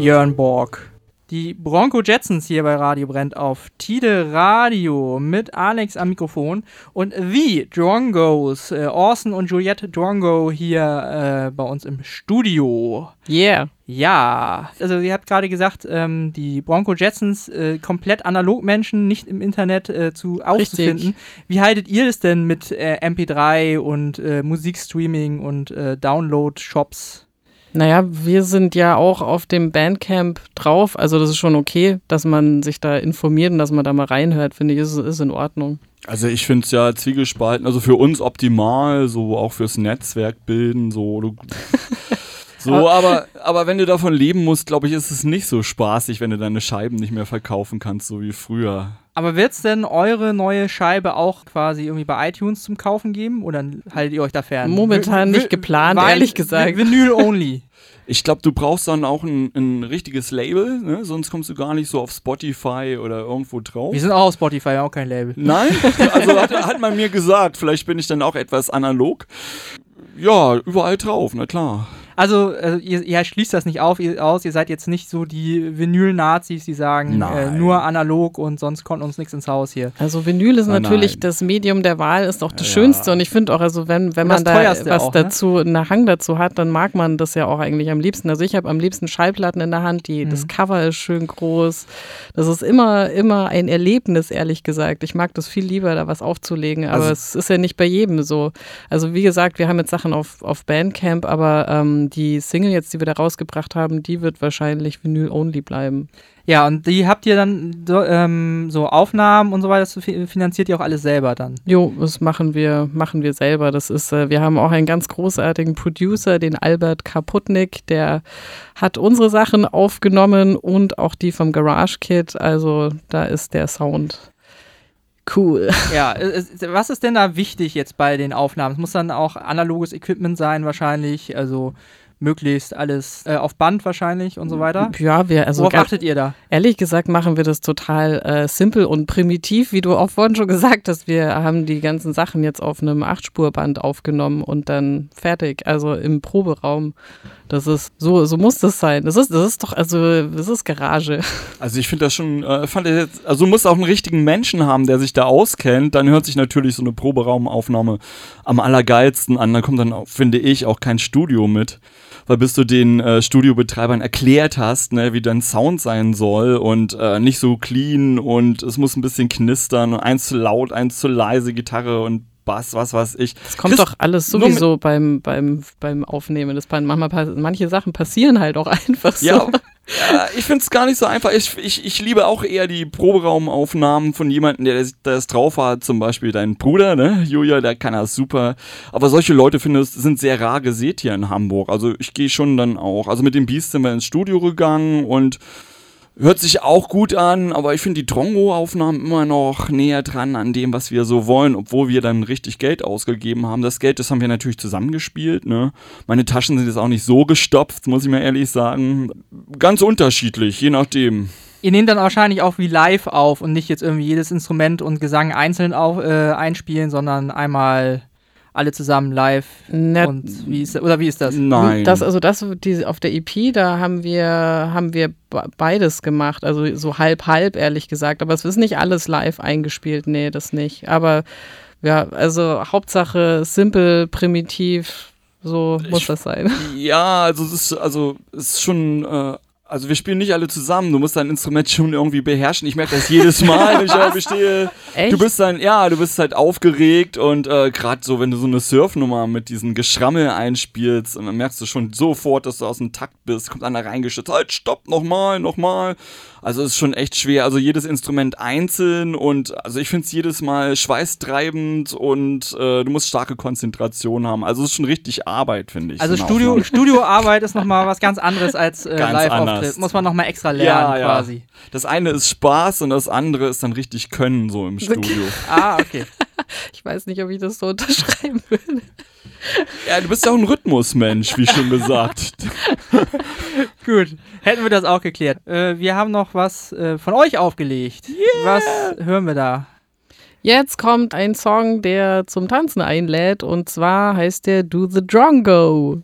Björn Borg. Die Bronco Jetsons hier bei Radio Brennt auf Tide Radio mit Alex am Mikrofon und wie Drongos, äh, Orson und Juliette Drongo hier äh, bei uns im Studio. Yeah. Ja, also ihr habt gerade gesagt, ähm, die Bronco Jetsons äh, komplett analog Menschen, nicht im Internet äh, zu aufzufinden. Wie haltet ihr es denn mit äh, MP3 und äh, Musikstreaming und Download-Shops? Naja, wir sind ja auch auf dem Bandcamp drauf. Also das ist schon okay, dass man sich da informiert und dass man da mal reinhört, finde ich, ist, ist in Ordnung. Also ich finde es ja zwiegespalten, also für uns optimal, so auch fürs Netzwerk bilden, so. So, aber, aber wenn du davon leben musst, glaube ich, ist es nicht so spaßig, wenn du deine Scheiben nicht mehr verkaufen kannst, so wie früher. Aber wird es denn eure neue Scheibe auch quasi irgendwie bei iTunes zum Kaufen geben oder haltet ihr euch da fern? Momentan Vi- nicht geplant, ehrlich gesagt. Vinyl only. Ich glaube, du brauchst dann auch ein, ein richtiges Label, ne? sonst kommst du gar nicht so auf Spotify oder irgendwo drauf. Wir sind auch auf Spotify, auch kein Label. Nein, also hat, hat man mir gesagt, vielleicht bin ich dann auch etwas analog. Ja, überall drauf, na klar. Also, äh, ihr, ihr schließt das nicht auf, ihr, aus, ihr seid jetzt nicht so die Vinyl-Nazis, die sagen, äh, nur analog und sonst kommt uns nichts ins Haus hier. Also Vinyl ist Nein, natürlich nein. das Medium der Wahl, ist auch das Ja. Schönste. Und ich finde auch, also wenn, wenn man da was auch, ne? dazu, einen Hang dazu hat, dann mag man das ja auch eigentlich am liebsten. Also ich habe am liebsten Schallplatten in der Hand, die, Mhm. das Cover ist schön groß. Das ist immer, immer ein Erlebnis, ehrlich gesagt. Ich mag das viel lieber, da was aufzulegen, aber Also- es ist ja nicht bei jedem so. Also wie gesagt, wir haben jetzt Sachen auf, auf Bandcamp, aber ähm, die Single jetzt, die wir da rausgebracht haben, die wird wahrscheinlich Vinyl-only bleiben. Ja, und die habt ihr dann so, ähm, so Aufnahmen und so weiter, das fi- finanziert ihr auch alles selber dann. Jo, das machen wir, machen wir selber. Das ist, äh, wir haben auch einen ganz großartigen Producer, den Albert Kaputnik, der hat unsere Sachen aufgenommen und auch die vom Garage Kit. Also da ist der Sound cool. Ja, äh, was ist denn da wichtig jetzt bei den Aufnahmen? Es muss dann auch analoges Equipment sein wahrscheinlich, also möglichst alles äh, auf Band wahrscheinlich und so weiter. Ja, wir, also Worauf achtet ihr da? Ehrlich gesagt machen wir das total äh, simpel und primitiv, wie du auch vorhin schon gesagt hast. Wir haben die ganzen Sachen jetzt auf einem Achtspurband aufgenommen und dann fertig, also im Proberaum. Das ist so, so muss das sein. Das ist, das ist doch, also das ist Garage. Also ich finde das schon, äh, fand ich jetzt, also du musst auch einen richtigen Menschen haben, der sich da auskennt. Dann hört sich natürlich so eine Proberaumaufnahme am allergeilsten an. Da kommt dann, finde ich, auch kein Studio mit. Weil bis du den äh, Studiobetreibern erklärt hast, ne, wie dein Sound sein soll und äh, nicht so clean und es muss ein bisschen knistern und eins zu laut, eins zu leise, Gitarre und Bass, was weiß ich. Das kommt Chris- doch alles sowieso beim, beim, beim Aufnehmen des Bandes. Manchmal, manche Sachen passieren halt auch einfach so. Ja, ja ich finde es gar nicht so einfach. Ich, ich, ich liebe auch eher die Proberaumaufnahmen von jemandem, der das, drauf hat. Zum Beispiel dein Bruder, ne? Julia, der kann das super. Aber solche Leute, finde ich, sind sehr rar gesät hier in Hamburg. Also ich gehe schon dann auch. Also mit dem Beast sind wir ins Studio gegangen und Hört sich auch gut an, aber ich finde die Drongo-Aufnahmen immer noch näher dran an dem, was wir so wollen, obwohl wir dann richtig Geld ausgegeben haben. Das Geld, das haben wir natürlich zusammengespielt. Ne? Meine Taschen sind jetzt auch nicht so gestopft, muss ich mir ehrlich sagen. Ganz unterschiedlich, je nachdem. Ihr nehmt dann wahrscheinlich auch wie live auf und nicht jetzt irgendwie jedes Instrument und Gesang einzeln auf, äh, einspielen, sondern einmal alle zusammen live. Na, und wie ist, oder wie ist das? Nein. Das, also das, die, auf der EP, da haben wir, haben wir be- beides gemacht. Also so halb, halb, ehrlich gesagt. Aber es ist nicht alles live eingespielt. Nee, das nicht. Aber ja, also Hauptsache simpel, primitiv, so muss Ich- das sein. Ja, also es ist, also, es ist schon, äh, also wir spielen nicht alle zusammen. Du musst dein Instrument schon irgendwie beherrschen. Ich merke das jedes Mal, wenn ich da bestehe. Echt? Du bist dann, ja, du bist halt aufgeregt und äh, gerade so, wenn du so eine Surfnummer mit diesem Geschrammel einspielst und dann merkst du schon sofort, dass du aus dem Takt bist, kommt einer reingeschützt, halt, stopp, nochmal, nochmal. Also es ist schon echt schwer. Also jedes Instrument einzeln und also ich finde es jedes Mal schweißtreibend und äh, du musst starke Konzentration haben. Also es ist schon richtig Arbeit, finde ich. Also Studio. Studioarbeit ist nochmal was ganz anderes als äh, Live-Auftritt. Muss man nochmal extra lernen quasi. Das eine ist Spaß und das andere ist dann richtig Können so im Studio. Ah, okay. Ich weiß nicht, ob ich das so unterschreiben würde. ja, du bist ja auch ein Rhythmusmensch, wie schon gesagt. Gut, hätten wir das auch geklärt. Äh, wir haben noch was äh, von euch aufgelegt. Was hören wir da? Jetzt kommt ein Song, der zum Tanzen einlädt. Und zwar heißt der Do the Drongo.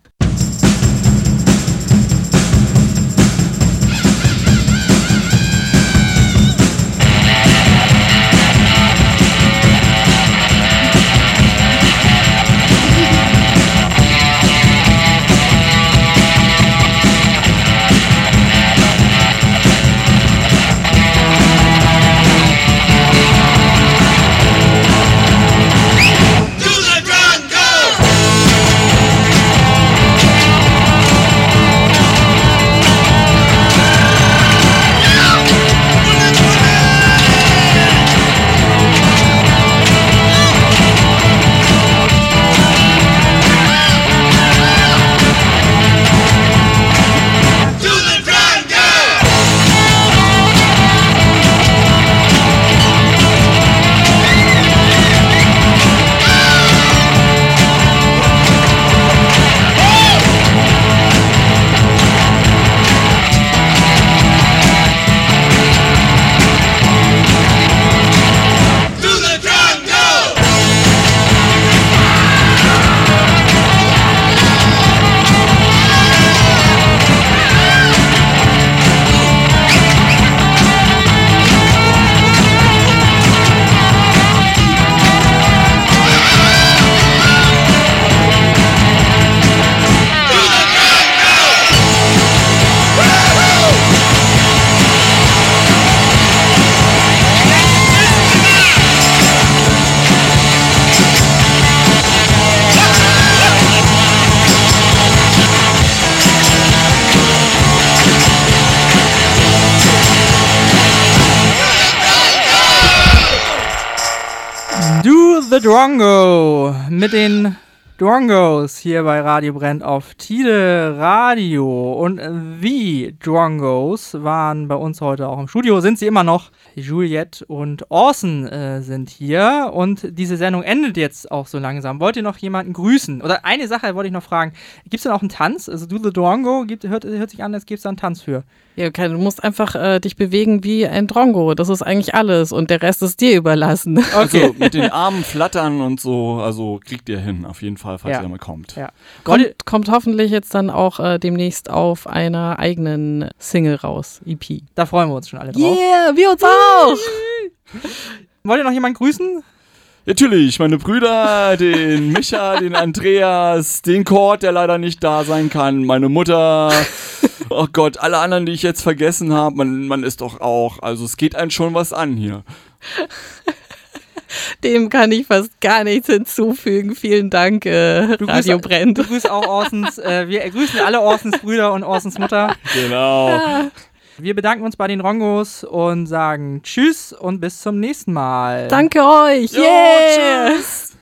Drongo mit den Drongos hier bei Radio Brennt auf Tide Radio. Und wie Drongos waren bei uns heute auch im Studio, sind sie immer noch. Juliette und Orson äh, sind hier und diese Sendung endet jetzt auch so langsam. Wollt ihr noch jemanden grüßen? Oder eine Sache wollte ich noch fragen. Gibt es denn auch einen Tanz? Also Do the Drongo, gibt, hört, hört sich an, als gäbe es da einen Tanz für. Ja, okay, du musst einfach äh, dich bewegen wie ein Drongo. Das ist eigentlich alles und der Rest ist dir überlassen. Also mit den Armen flattern und so, also kriegt ihr hin, auf jeden Fall, falls Ja. ihr mal kommt. Ja. Kommt, kommt hoffentlich jetzt dann auch äh, demnächst auf einer eigenen Single raus, EP. da freuen wir uns schon alle drauf. Yeah, wir uns auch! Wollt ihr noch jemanden grüßen? Natürlich, meine Brüder, den Micha, den Andreas, den Kurt, der leider nicht da sein kann, meine Mutter. Oh Gott, alle anderen, die ich jetzt vergessen habe, man, man ist doch auch, also es geht einem schon was an hier. Dem kann ich fast gar nichts hinzufügen. Vielen Dank, äh, Du Radio grüßt- Brennt. Du grüßt auch Orsons, äh, wir grüßen alle Orsons Brüder und Orsons Mutter. Genau. Wir bedanken uns bei den Rongos und sagen Tschüss und bis zum nächsten Mal. Danke euch. Jo, Yeah! tschüss.